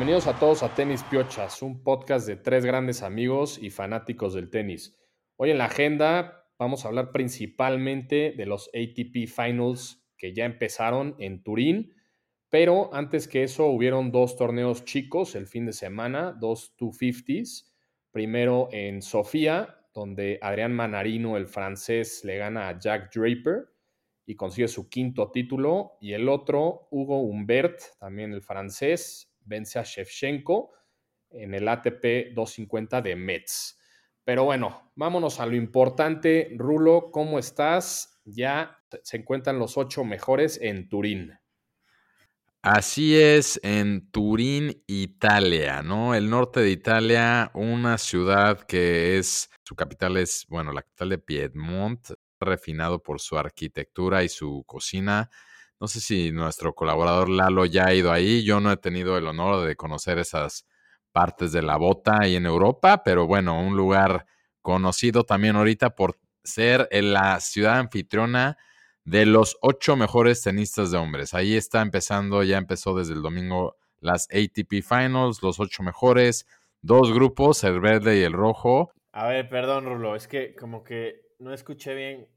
Bienvenidos a todos a Tenis Piochas, un podcast de tres grandes amigos y fanáticos del tenis. Hoy en la agenda vamos a hablar principalmente de los ATP Finals que ya empezaron en Turín, pero antes que eso hubieron dos torneos chicos el fin de semana, dos 250s. Primero en Sofía, donde Adrián Manarino, el francés, le gana a Jack Draper y consigue su quinto título. Y el otro, Hugo Humbert, también el francés, vence a Shevchenko en el ATP 250 de Metz. Pero bueno, vámonos a lo importante. Rulo, ¿cómo estás? Ya se encuentran los ocho mejores en Turín. Así es, en Turín, Italia, ¿no? El norte de Italia, una ciudad que es, su capital es, bueno, la capital de Piedmont, refinado por su arquitectura y su cocina. No sé si nuestro colaborador Lalo ya ha ido ahí, yo no he tenido el honor de conocer esas partes de la bota ahí en Europa, pero bueno, un lugar conocido también ahorita por ser la ciudad anfitriona de los ocho mejores tenistas de hombres. Ahí está empezando, ya empezó desde el domingo las ATP Finals, los ocho mejores, dos grupos, el verde y el rojo. A ver, perdón, Rulo, es que como que no escuché bien.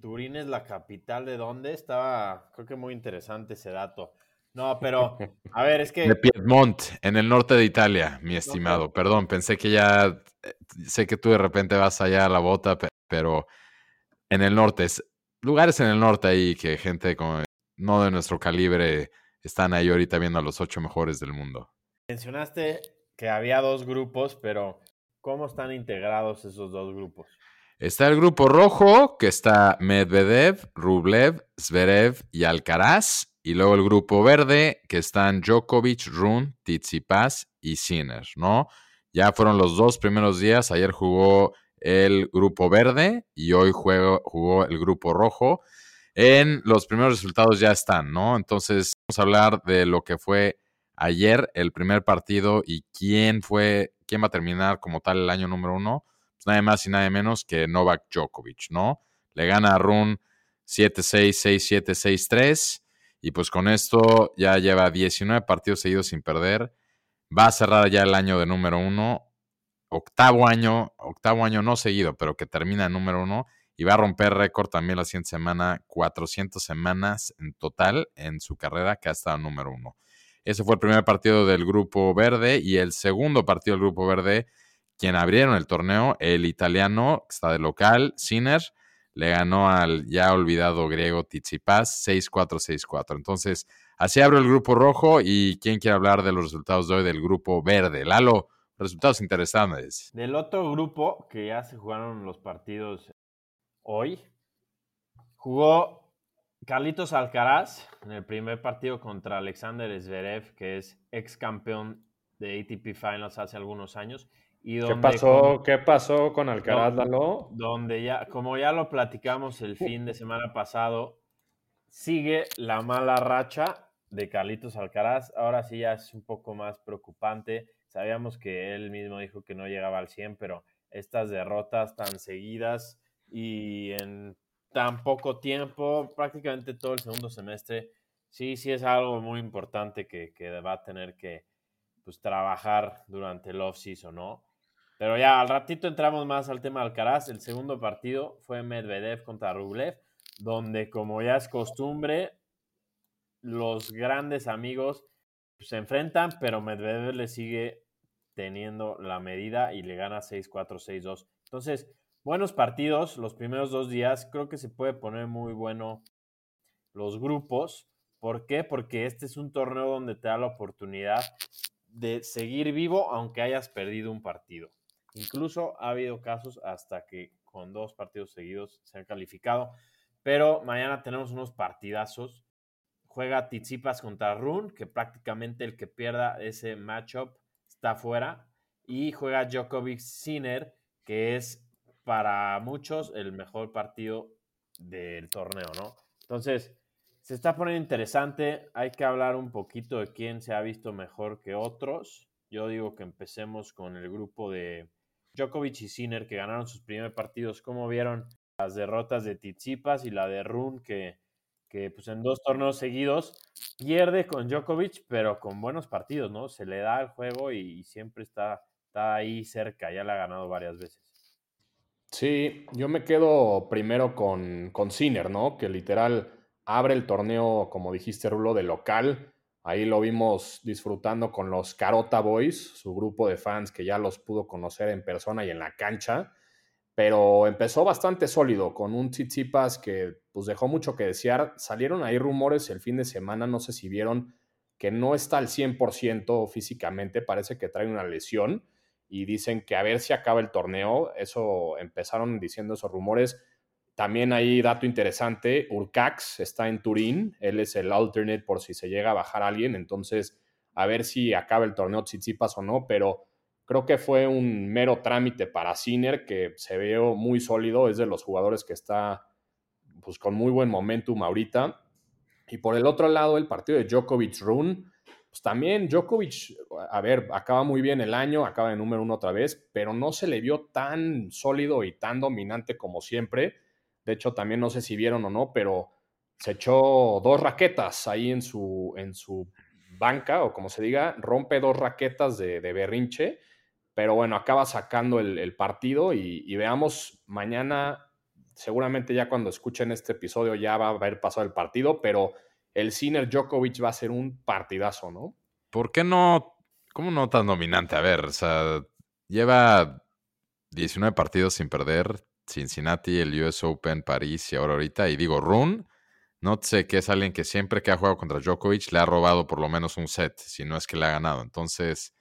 Turín es la capital de dónde? Estaba, creo que muy interesante ese dato. No, pero, a ver, es que... De Piedmont, en el norte de Italia, mi estimado. Perdón, pensé que ya, eh, sé que tú de repente vas allá a la bota, pero en el norte es lugares en el norte ahí que gente como no de nuestro calibre están ahí ahorita viendo a los ocho mejores del mundo. Mencionaste que había dos grupos, pero ¿cómo están integrados esos dos grupos? Está el grupo rojo, que está Medvedev, Rublev, Zverev y Alcaraz. Y luego el grupo verde, que están Djokovic, Run, Tsitsipas y Sinner, ¿no? Ya fueron los dos primeros días. Ayer jugó el grupo verde y hoy jugó el grupo rojo. En los primeros resultados ya están, ¿no? Entonces vamos a hablar de lo que fue ayer el primer partido y quién fue, quién va a terminar como tal el año número uno. Nada más y nada menos que Novak Djokovic, ¿no? Le gana a Run 7-6, 6-7, 6-3 y pues con esto ya lleva 19 partidos seguidos sin perder. Va a cerrar ya el año de número uno octavo año, octavo año no seguido, pero que termina en número uno y va a romper récord también la siguiente semana, 400 semanas en total en su carrera que ha estado número uno. Ese fue el primer partido del Grupo Verde y el segundo partido del Grupo Verde, quien abrieron el torneo, el italiano, que está de local, Sinner, le ganó al ya olvidado griego Tsitsipas 6-4, 6-4. Entonces, así abre el Grupo Rojo y ¿quién quiere hablar de los resultados de hoy del Grupo Verde? Lalo, resultados interesantes. Del otro grupo que ya se jugaron los partidos hoy, jugó Carlitos Alcaraz en el primer partido contra Alexander Zverev, que es ex campeón de ATP Finals hace algunos años. Y ¿Qué, pasó, ¿Qué pasó con Alcaraz, Lalo? Donde ya, como ya lo platicamos el fin de semana pasado, sigue la mala racha de Carlitos Alcaraz. Ahora sí ya es un poco más preocupante Sabíamos que él mismo dijo que no llegaba al 100, pero estas derrotas tan seguidas y en tan poco tiempo, prácticamente todo el segundo semestre, sí, sí es algo muy importante que, va a tener que pues, trabajar durante el off-season, ¿no? Pero ya al ratito entramos más al tema de Alcaraz. El segundo partido fue Medvedev contra Rublev, donde como ya es costumbre, los grandes amigos se enfrentan, pero Medvedev le sigue teniendo la medida y le gana 6-4, 6-2. Entonces, buenos partidos los primeros dos días. Creo que se puede poner muy bueno los grupos. ¿Por qué? Porque este es un torneo donde te da la oportunidad de seguir vivo aunque hayas perdido un partido. Incluso ha habido casos hasta que con dos partidos seguidos se han calificado. Pero mañana tenemos unos partidazos juega Tizipas contra Run, que prácticamente el que pierda ese matchup está fuera. Y juega Djokovic Sinner, que es para muchos el mejor partido del torneo, ¿no? Entonces, se está poniendo interesante. Hay que hablar un poquito de quién se ha visto mejor que otros. Yo digo que empecemos con el grupo de Djokovic y Sinner, que ganaron sus primeros partidos. ¿Cómo vieron las derrotas de Tizipas y la de Run, que que pues en dos torneos seguidos pierde con Djokovic, pero con buenos partidos, ¿no? Se le da el juego y siempre está, está ahí cerca, ya le ha ganado varias veces. Sí, yo me quedo primero con, con Sinner, ¿no? Que literal abre el torneo, como dijiste, Rulo, de local. Ahí lo vimos disfrutando con los Carota Boys, su grupo de fans que ya los pudo conocer en persona y en la cancha pero empezó bastante sólido con un Tsitsipas que pues dejó mucho que desear. Salieron ahí rumores el fin de semana, no sé si vieron que no está al 100% físicamente, parece que trae una lesión y dicen que a ver si acaba el torneo. Eso empezaron diciendo esos rumores. También hay dato interesante, Urcax está en Turín, él es el alternate por si se llega a bajar alguien, entonces a ver si acaba el torneo Tsitsipas o no, pero Creo que fue un mero trámite para Sinner que se ve muy sólido, es de los jugadores que está pues, con muy buen momentum ahorita. Y por el otro lado, el partido de Djokovic-Rune, pues también Djokovic, a ver, acaba muy bien el año, acaba de número uno otra vez, pero no se le vio tan sólido y tan dominante como siempre. De hecho, también no sé si vieron o no, pero se echó dos raquetas ahí en su, en su banca, o como se diga, rompe dos raquetas de, berrinche pero bueno, acaba sacando el, partido y, veamos mañana, seguramente ya cuando escuchen este episodio ya va a haber pasado el partido, pero el Sinner Djokovic va a ser un partidazo, ¿no? ¿Por qué no? ¿Cómo no tan dominante? A ver, o sea, lleva 19 partidos sin perder. Cincinnati, el US Open, París y ahora ahorita. Y digo, Run, no sé que es alguien que siempre que ha jugado contra Djokovic le ha robado por lo menos un set, si no es que le ha ganado. Entonces,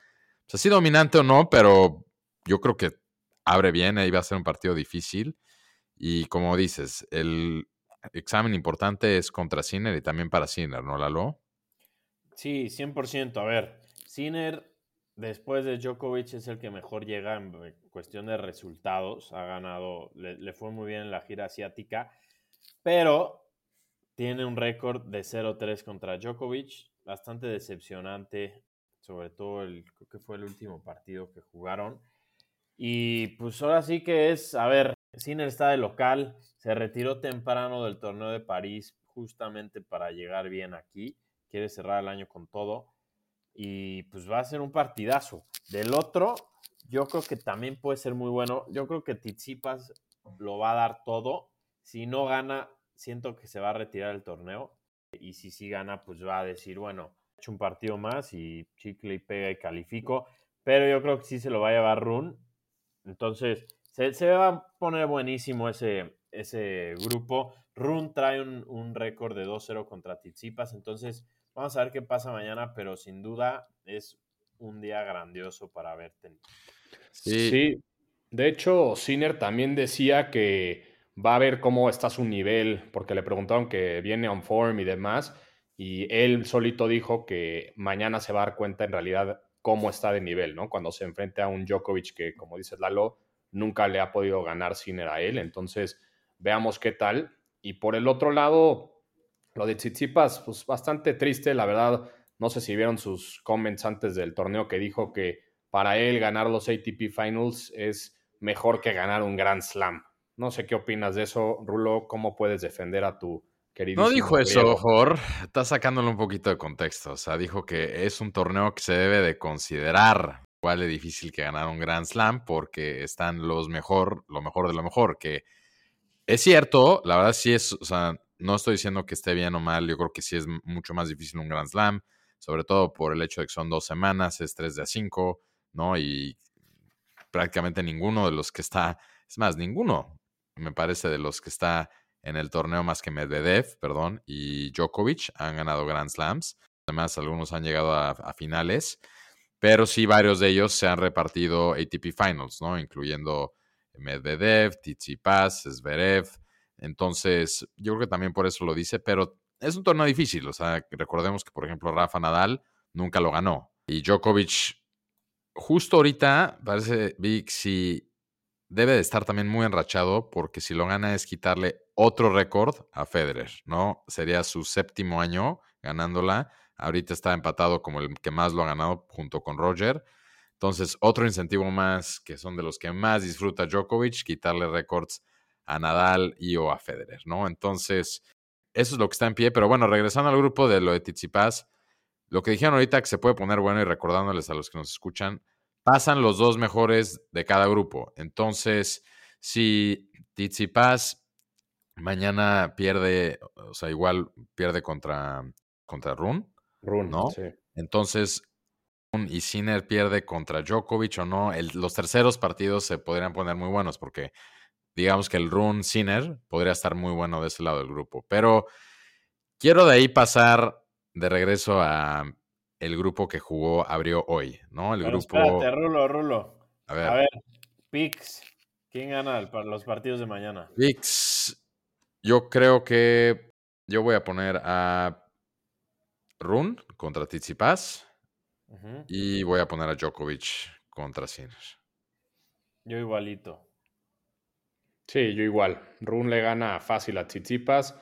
sea, sí dominante o no, pero yo creo que abre bien, ahí va a ser un partido difícil. Y como dices, el examen importante es contra Sinner y también para Sinner, ¿no, Lalo? Sí, 100%. A ver, Sinner, después de Djokovic, es el que mejor llega en cuestión de resultados. Ha ganado, le, fue muy bien en la gira asiática, pero tiene un récord de 0-3 contra Djokovic, bastante decepcionante sobre todo el, creo que fue el último partido que jugaron. Y pues ahora sí que es, a ver, Sinner está de local, se retiró temprano del torneo de París justamente para llegar bien aquí, quiere cerrar el año con todo y pues va a ser un partidazo. Del otro, yo creo que también puede ser muy bueno. Yo creo que Tizipas lo va a dar todo. Si no gana, siento que se va a retirar el torneo. Y si sí gana, pues va a decir, bueno, hecho un partido más y chicle y pega y califico. Pero yo creo que sí se lo va a llevar Run. Entonces, se, va a poner buenísimo ese, ese grupo. Run trae un, récord de 2-0 contra Tizipas. Entonces, vamos a ver qué pasa mañana. Pero sin duda es un día grandioso para ver tenis. Sí. sí. De hecho, Sinner también decía que va a ver cómo está su nivel, porque le preguntaron que viene on form y demás y él solito dijo que mañana se va a dar cuenta en realidad cómo está de nivel, ¿no? Cuando se enfrente a un Djokovic que, como dice Lalo, nunca le ha podido ganar Sinner a él. Entonces, veamos qué tal. Y por el otro lado, lo de Tsitsipas, pues bastante triste, la verdad. No sé si vieron sus comments antes del torneo que dijo que para él ganar los ATP Finals es mejor que ganar un Grand Slam. No sé qué opinas de eso, Rulo. ¿Cómo puedes defender a tu no dijo eso, Jor. Está sacándolo un poquito de contexto. O sea, dijo que es un torneo que se debe de considerar igual de difícil que ganar un Grand Slam porque están los mejor, lo mejor de lo mejor. Que es cierto, la verdad sí es, o sea, no estoy diciendo que esté bien o mal. Yo creo que sí es mucho más difícil un Grand Slam, sobre todo por el hecho de que son dos semanas, es tres de a cinco, ¿no? Y prácticamente ninguno de los que está, es más, ninguno, me parece, de los que está en el torneo más que Medvedev, perdón, y Djokovic han ganado Grand Slams. Además, algunos han llegado a, finales, pero sí varios de ellos se han repartido ATP Finals, ¿no? Incluyendo Medvedev, Tsitsipas, Zverev. Entonces, yo creo que también por eso lo dice, pero es un torneo difícil. O sea, recordemos que, por ejemplo, Rafa Nadal nunca lo ganó. Y Djokovic, justo ahorita, parece, Vic, si debe de estar también muy enrachado porque si lo gana es quitarle otro récord a Federer, ¿no? Sería su séptimo año ganándola. Ahorita está empatado como el que más lo ha ganado junto con Roger. Entonces, otro incentivo más que son de los que más disfruta Djokovic, quitarle récords a Nadal y o a Federer, ¿no? Entonces, eso es lo que está en pie. Pero bueno, regresando al grupo de lo de Tizipas, lo que dijeron ahorita que se puede poner bueno y recordándoles a los que nos escuchan, pasan los dos mejores de cada grupo. Entonces, si Tizipas mañana pierde, o sea, igual pierde contra, contra Run, Run, ¿no? sí. Entonces, Run y Sinner pierde contra Djokovic o no, el- los terceros partidos se podrían poner muy buenos porque digamos que el Run Sinner podría estar muy bueno de ese lado del grupo. Pero quiero de ahí pasar de regreso a el grupo que jugó, abrió hoy, ¿no? El Pero grupo. espérate, Rulo, Rulo. A ver, A ver, Pix. ¿Quién gana el los partidos de mañana? Vix, yo creo que yo voy a poner a Run contra Tsitsipas Ujú. y voy a poner a Djokovic contra Sinner. Yo igualito. Sí, yo igual. Run le gana fácil a Tsitsipas.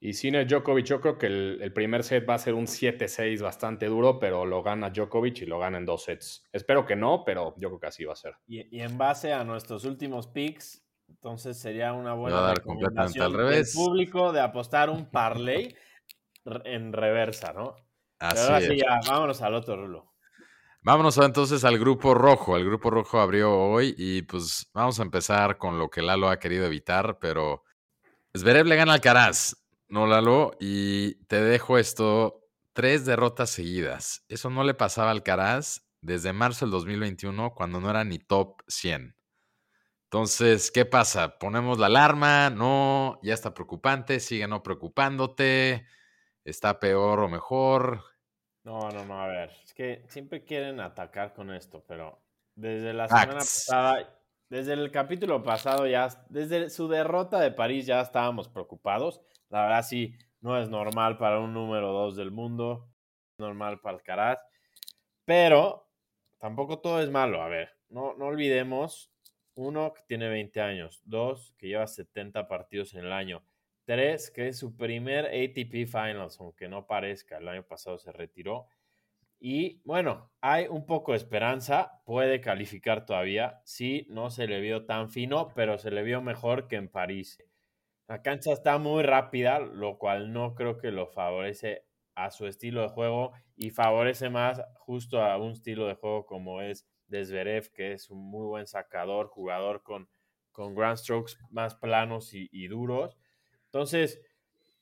Y Sinner Djokovic, yo creo que el, el primer set va a ser un 7-6 bastante duro, pero lo gana Djokovic y lo gana en dos sets. Espero que no, pero yo creo que así va a ser. Y, y en base a nuestros últimos picks, entonces sería una buena a dar completamente al recomendación del revés. público de apostar un parlay en reversa, ¿no? Pero Así ahora sí, es. ya, vámonos al otro rulo. Vámonos entonces al grupo rojo. El grupo rojo abrió hoy y pues vamos a empezar con lo que Lalo ha querido evitar, pero Zverev le gana al Alcaraz, no Lalo, y te dejo esto, tres derrotas seguidas. Eso no le pasaba al Alcaraz desde marzo del 2021 cuando no era ni top 100. Entonces, ¿qué pasa? Ponemos la alarma, no, ya está preocupante, sigue no preocupándote, está peor o mejor. No, no, no, a ver. Es que siempre quieren atacar con esto, pero desde la semana pasada, desde el capítulo pasado, ya, desde su derrota de París ya estábamos preocupados. La verdad, sí, no es normal para un número dos del mundo, normal para Alcaraz, pero tampoco todo es malo. A ver, no, no olvidemos, uno, que tiene 20 años, dos, que lleva 70 partidos en el año, Que es su primer ATP Finals, aunque no parezca, el año pasado se retiró. Y bueno, hay un poco de esperanza, puede calificar todavía. Sí, no se le vio tan fino, pero se le vio mejor que en París. La cancha está muy rápida, lo cual no creo que lo favorece a su estilo de juego y favorece más justo a un estilo de juego como es de Zverev, que es un muy buen sacador, jugador con, con grand strokes más planos y duros. Entonces,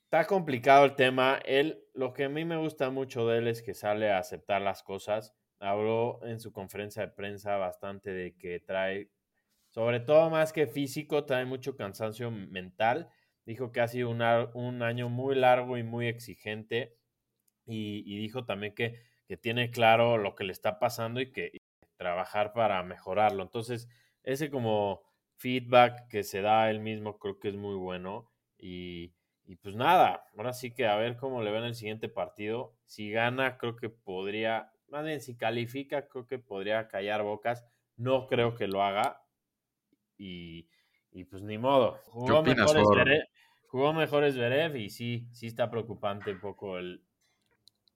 está complicado el tema. Él, lo que a mí me gusta mucho de él es que sale a aceptar las cosas. Habló en su conferencia de prensa bastante de que trae, sobre todo más que físico, trae mucho cansancio mental. Dijo que ha sido un, año muy largo y muy exigente. Y, dijo también que, tiene claro lo que le está pasando y que trabajar para mejorarlo. Entonces, ese como feedback que se da él mismo creo que es muy bueno. Y, y pues nada, ahora sí que a ver cómo le va en el siguiente partido. Si gana, creo que podría, más bien si califica, creo que podría callar bocas. No creo que lo haga. Y, y pues ni modo. Jugó opinas, mejor? Zverev, jugó mejor Zverev y sí, sí está preocupante un poco el,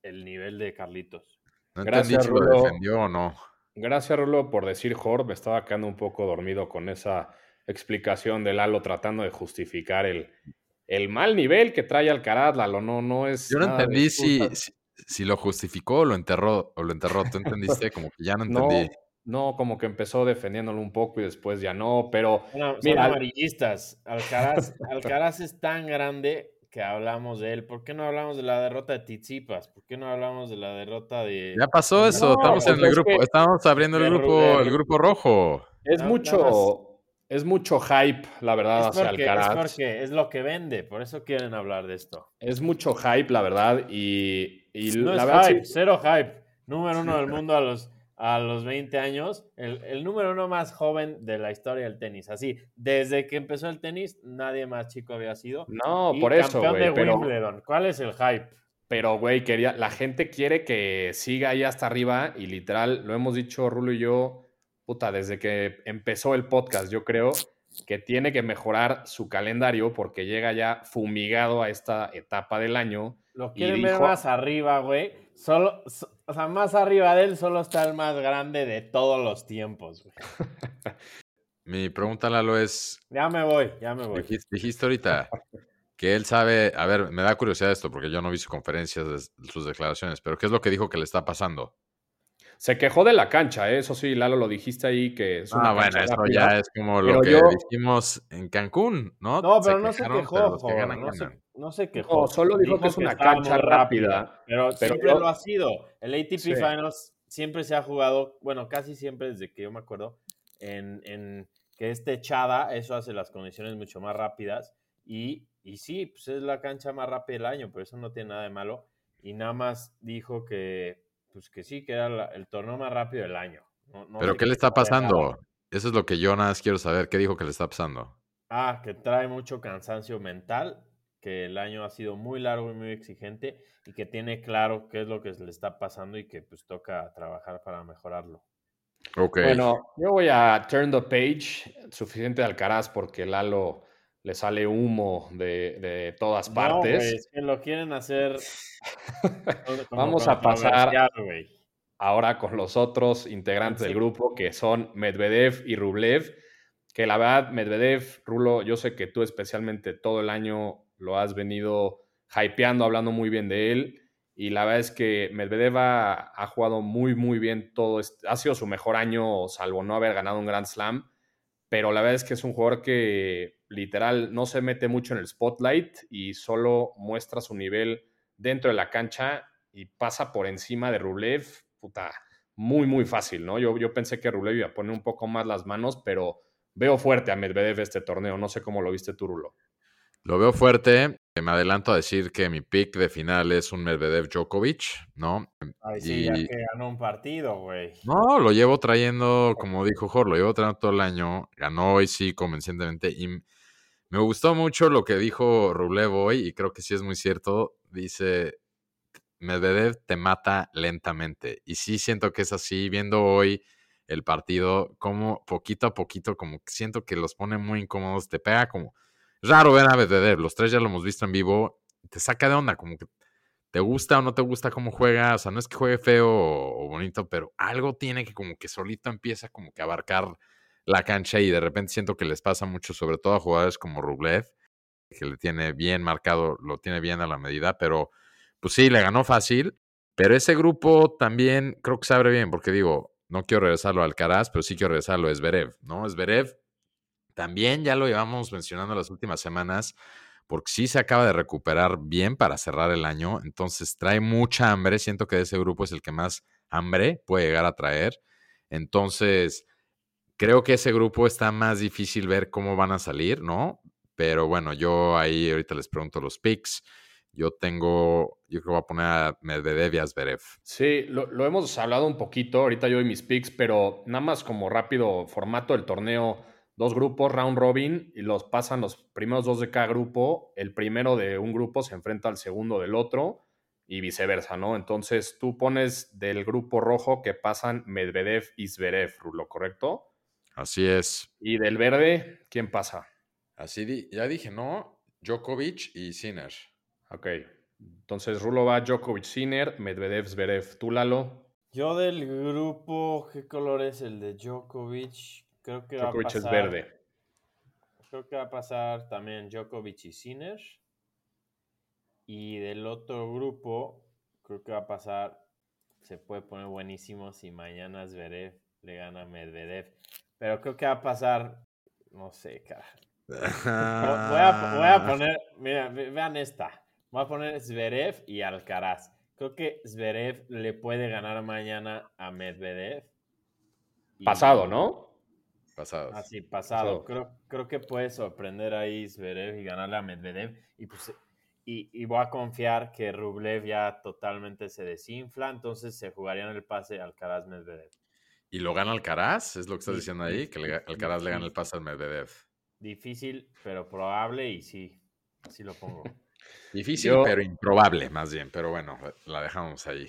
el nivel de Carlitos. No Gracias, entendí si lo Rulo. defendió o no. Gracias, Rulo, por decir Hort. Me estaba quedando un poco dormido con esa explicación de Lalo tratando de justificar el, el mal nivel que trae Alcaraz, Lalo. No, no es. Yo no entendí si, si, si lo justificó o lo enterró. O lo enterró. ¿Tú entendiste? Como que ya no No, entendí. no, como que empezó defendiéndolo un poco y después ya no, pero Bueno, son Mira, amarillistas. Alcaraz, Alcaraz es tan grande que hablamos de él. ¿Por qué no hablamos de la derrota de Tizipas? ¿Por qué no hablamos de la derrota de... Ya pasó eso. No, Estamos en el es grupo. que- Estamos abriendo el grupo, Rubén. el grupo rojo. es mucho, es mucho hype, la verdad, Es hacia porque, es Alcaraz. porque es lo que vende, por eso quieren hablar de esto. Es mucho hype, la verdad, y, y No la es verdad sí- hype, cero hype. Número uno del mundo a los, a los 20 años. El, el número uno más joven de la historia del tenis. Así, desde que empezó el tenis, nadie más chico había sido. No, Y por eso, campeón de pero, Wimbledon. ¿Cuál es el hype? pero, güey, quería, la gente quiere que siga ahí hasta arriba y literal, lo hemos dicho Rulo y yo, puta, desde que empezó el podcast, yo creo que tiene que mejorar su calendario porque llega ya fumigado a esta etapa del año. Lo quieren ver dijo- más arriba, güey. Solo, so- o sea, más arriba de él solo está el más grande de todos los tiempos, güey. Mi pregunta, Lalo, es: Ya me voy, ya me voy. dijiste, dijiste ahorita que él sabe, a ver, me da curiosidad esto porque yo no vi sus conferencias, sus declaraciones, pero ¿qué es lo que dijo que le está pasando? Se quejó de la cancha, ¿eh? eso sí, Lalo, lo dijiste ahí que es una Ah, bueno, eso ya es como lo que dijimos en Cancún, ¿no? No, pero no se quejó, no, se, quejó. solo dijo, que es una cancha rápida. Pero, siempre lo ha sido. El ATP Finals siempre se ha jugado, bueno, casi siempre desde que yo me acuerdo, en, en que es techada, eso hace las condiciones mucho más rápidas. Y, y sí, pues es la cancha más rápida del año, pero eso no tiene nada de malo. Y nada más dijo que pues que sí, que era el torneo más rápido del año. ¿Pero qué le está pasando? Eso es lo que yo nada más quiero saber. ¿Qué dijo que le está pasando? Ah, que trae mucho cansancio mental, que el año ha sido muy largo y muy exigente y que tiene claro qué es lo que le está pasando y que pues toca trabajar para mejorarlo. Okay. Bueno, yo voy a turn the page, suficiente de Alcaraz porque Lalo le sale humo de, todas partes. es que lo quieren hacer. Vamos a pasar ahora con los otros integrantes del grupo que son Medvedev y Rublev. Que la verdad, Medvedev, Rulo, yo sé que tú especialmente todo el año lo has venido hypeando, hablando muy bien de él. Y la verdad es que Medvedev ha, ha jugado muy, muy bien todo. Este, ha sido su mejor año, salvo no haber ganado un Grand Slam pero la verdad es que es un jugador que literal no se mete mucho en el spotlight y solo muestra su nivel dentro de la cancha y pasa por encima de Rublev, puta, muy, muy fácil, ¿no? Yo, yo pensé que Rublev iba a poner un poco más las manos, pero veo fuerte a Medvedev este torneo, no sé cómo lo viste tú, Rulo. Lo veo fuerte. Me adelanto a decir que mi pick de final es un Medvedev Djokovic, ¿no? Ay, sí, ya que ganó un partido, güey. No, lo llevo trayendo, como dijo Jorge, lo llevo trayendo todo el año. Ganó hoy sí convencentemente. Y me gustó mucho lo que dijo Rublev hoy, y creo que sí es muy cierto. Dice, Medvedev te mata lentamente. Y sí siento que es así, viendo hoy el partido, como poquito a poquito, como siento que los pone muy incómodos, te pega como raro ver a Medvedev. Los tres ya lo hemos visto en vivo. Te saca de onda, como que te gusta o no te gusta cómo juega. O sea, no es que juegue feo o, bonito, pero algo tiene que como que solito empieza como que abarcar la cancha y de repente siento que les pasa mucho, sobre todo a jugadores como Rublev, que le tiene bien marcado, lo tiene bien a la medida, pero pues sí, le ganó fácil. Pero ese grupo también creo que se abre bien, porque digo, no quiero regresarlo al Caraz, pero sí quiero regresarlo a Zverev, ¿no? Zverev también ya lo llevamos mencionando las últimas semanas, porque sí se acaba de recuperar bien para cerrar el año, entonces trae mucha hambre, siento que ese grupo es el que más hambre puede llegar a traer, entonces creo que ese grupo está más difícil ver cómo van a salir, ¿no? Pero bueno, yo ahí ahorita les pregunto los picks. Yo tengo, yo creo que voy a poner a Medvedev y a Zverev. Sí, lo, hemos hablado un poquito ahorita yo y mis picks, pero nada más como rápido formato del torneo dos grupos, round robin, y los pasan los primeros dos de cada grupo. El primero de un grupo se enfrenta al segundo del otro y viceversa, ¿no? Entonces tú pones del grupo rojo que pasan Medvedev y Zverev, ¿lo correcto? Así es. ¿Y del verde, quién pasa? Así ya dije, ¿no? Djokovic y Sinner. Ok. Entonces Rulo va Djokovic, Sinner, Medvedev, Zverev. ¿Tú, Lalo? Yo del grupo, ¿qué color es el de Djokovic? Creo que Djokovic va a pasar, es verde. Creo que va a pasar también Djokovic y Sinner. Y del otro grupo, creo que va a pasar. Se puede poner buenísimo si mañana Zverev le gana a Medvedev. Pero creo que va a pasar. No sé, cara. Voy a, voy a poner. Mira, vean esta. Voy a poner Zverev y Alcaraz. Creo que Zverev le puede ganar mañana a Medvedev. Pasado, ¿no? Pasado. Así, pasado. Creo, creo que puede sorprender ahí Zverev y ganarle a Medvedev. Y, pues, y, voy a confiar que Rublev ya totalmente se desinfla, entonces se jugaría en el pase Alcaraz-Medvedev. ¿Y lo gana Alcaraz? ¿Es lo que estás diciendo ahí? Que Alcaraz le gana el pase al Medvedev. Difícil, pero probable y sí, así lo pongo. Difícil, pero improbable, más bien. Pero bueno, la dejamos ahí.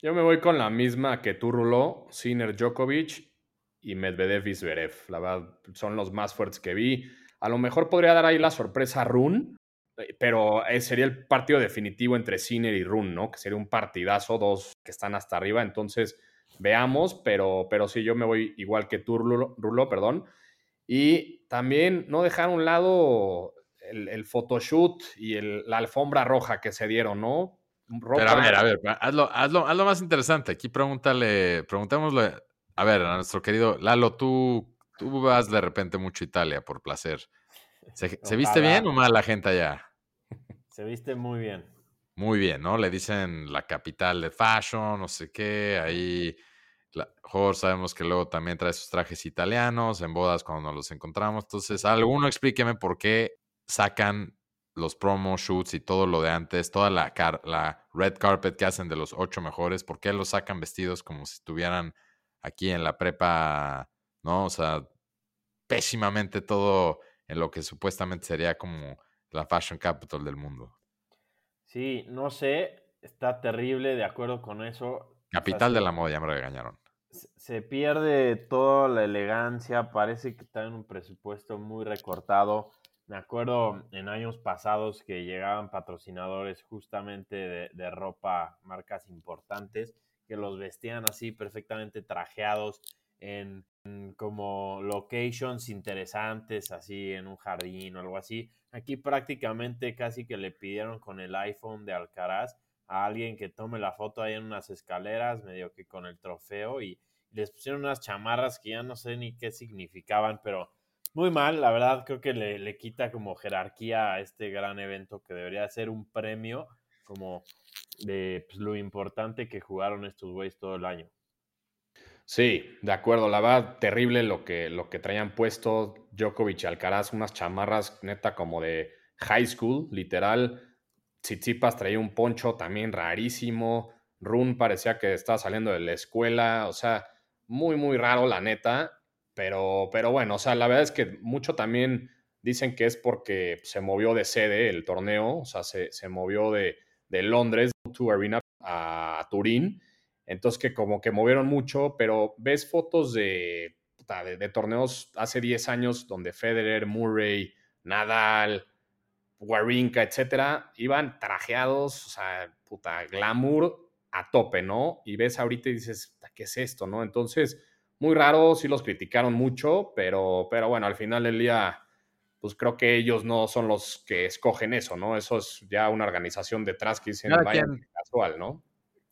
Yo me voy con la misma que tú, Rulo, Sinner Djokovic y Medvedev y Zverev. La verdad, son los más fuertes que vi. A lo mejor podría dar ahí la sorpresa a Run, eh, pero eh, sería el partido definitivo entre Sinner y Run, ¿no? Que sería un partidazo, dos que están hasta arriba. Entonces, veamos, pero, pero sí, yo me voy igual que tú, Rulo, perdón. Y también no dejar a un lado el, el photoshoot y el- la alfombra roja que se dieron, ¿no? Pero a ver, a ver, hazlo, hazlo, hazlo más interesante. Aquí pregúntale, preguntémosle, a ver, a nuestro querido Lalo, tú, tú vas de repente mucho a Italia por placer. ¿Se, ¿se viste bien o mal la gente allá? Se viste muy bien. Muy bien, ¿no? Le dicen la capital de fashion, no sé qué. Ahí, la, Jorge sabemos que luego también trae sus trajes italianos en bodas cuando nos los encontramos. Entonces, alguno explíqueme por qué sacan los promo shoots y todo lo de antes, toda la, car- la red carpet que hacen de los ocho mejores, ¿por qué los sacan vestidos como si estuvieran aquí en la prepa, ¿no? O sea, pésimamente todo en lo que supuestamente sería como la fashion capital del mundo. Sí, no sé, está terrible, de acuerdo con eso. O sea, Capital de la moda, ya me regañaron. se- pierde toda la elegancia, parece que está en un presupuesto muy recortado. Me acuerdo en años pasados que llegaban patrocinadores justamente de, de ropa, marcas importantes, que los vestían así perfectamente trajeados en como locations interesantes, así en un jardín o algo así. Aquí prácticamente casi que le pidieron con el iPhone de Alcaraz a alguien que tome la foto ahí en unas escaleras, medio que con el trofeo, y les pusieron unas chamarras que ya no sé ni qué significaban, pero muy mal, la verdad creo que le, le quita como jerarquía a este gran evento que debería ser un premio como de pues, lo importante que jugaron estos güeyes todo el año. Sí, de acuerdo. La verdad, terrible lo que, lo que traían puesto Djokovic y Alcaraz, unas chamarras neta como de high school, literal. Tsitsipas traía un poncho también rarísimo. Run parecía que estaba saliendo de la escuela. O sea, muy, muy raro, la neta. Pero, pero bueno, o sea, la verdad es que mucho también dicen que es porque se movió de sede el torneo. O sea, se, se movió de, de Londres, to Arena, a Turín. Entonces que como que movieron mucho, pero ves fotos de, de, de torneos hace 10 años donde Federer, Murray, Nadal, Wawrinka, etcétera, iban trajeados, o sea, puta, glamour a tope, ¿no? Y ves ahorita y dices, "Puta, ¿qué es esto, no? Entonces, muy raro, sí los criticaron mucho, pero, pero bueno, al final del día, pues creo que ellos no son los que escogen eso, ¿no? Eso es ya una organización detrás que dicen, vaya quien- casual, ¿no?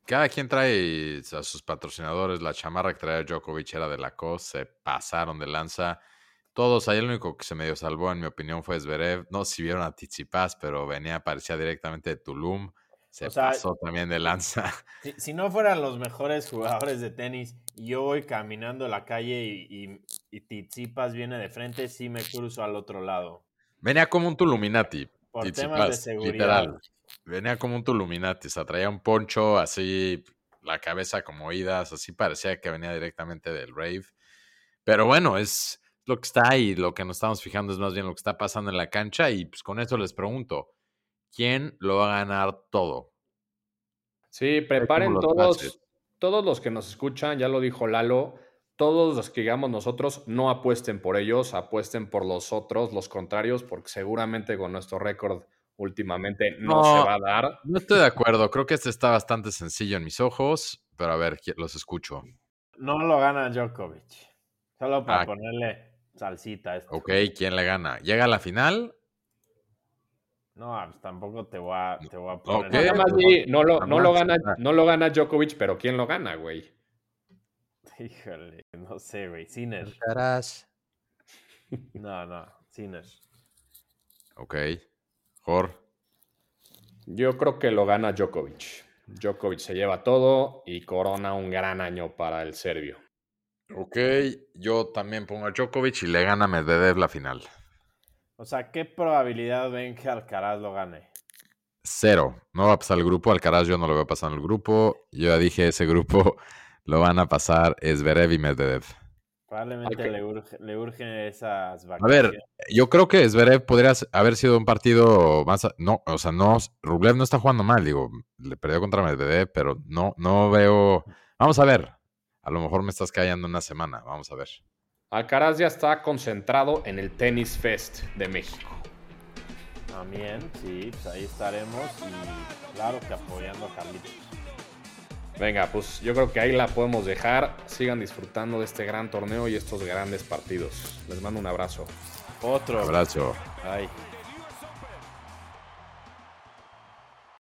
Cada quien trae a sus patrocinadores. La chamarra que traía Djokovic era de Lacoste. Se pasaron de lanza. Todos, ahí el único que se medio salvó, en mi opinión, fue Zverev. No sé si vieron a Tsitsipas, pero venía, parecía directamente de Tulum. Se O sea, pasó también de lanza. Si, si no fueran los mejores jugadores de tenis y yo voy caminando la calle y, y, y Tsitsipas viene de frente, sí me cruzo al otro lado. Venía como un Tuluminati. Por temas de seguridad. literal. Venía como un Tuluminati. O sea, traía un poncho así, la cabeza como oídas. Así parecía que venía directamente del rave. Pero bueno, es lo que está ahí. Lo que nos estamos fijando es más bien lo que está pasando en la cancha. Y pues con eso les pregunto: ¿quién lo va a ganar todo? Sí, preparen todos, todos los que nos escuchan, ya lo dijo Lalo, todos los que digamos nosotros, no apuesten por ellos, apuesten por los otros, los contrarios, porque seguramente con nuestro récord últimamente no, No. se va a dar. No estoy de acuerdo. Creo que este está bastante sencillo en mis ojos. Pero a ver, los escucho. No lo gana Djokovic. Solo para Ah. ponerle salsita a esto. Ok, ¿quién le gana? ¿Llega a la final? No, pues tampoco te voy a, te voy a poner. Ok. Nada más di, no, lo, no, lo gana, Ah. no lo gana Djokovic, pero ¿quién lo gana, güey? Híjole, no sé, güey. Sinner. No, no, Sinner. Ok. Jor. Yo creo que lo gana Djokovic. Djokovic se lleva todo y corona un gran año para el serbio. Ok, yo también pongo a Djokovic y le gana Medvedev la final. O sea, ¿qué probabilidad ven que Alcaraz lo gane? Cero. No va a pasar el grupo. Alcaraz yo no lo veo pasar en el grupo. Yo ya dije, ese grupo lo van a pasar Zverev y Medvedev. Probablemente le, urge, le urgen esas A vacaciones. ver, yo creo que Zverev podría haber sido un partido más... a- No, o sea, no... Rublev no está jugando mal, digo. Le perdió contra Medvedev, pero no, no veo... Vamos a ver. A lo mejor me estás callando una semana. Vamos a ver. Alcaraz ya está concentrado en el Tennis Fest de México. También, sí, pues ahí estaremos y claro que apoyando a Carlitos. Venga, pues yo creo que ahí la podemos dejar. Sigan disfrutando de este gran torneo y estos grandes partidos. Les mando un abrazo. Otro. Abrazo. Ay.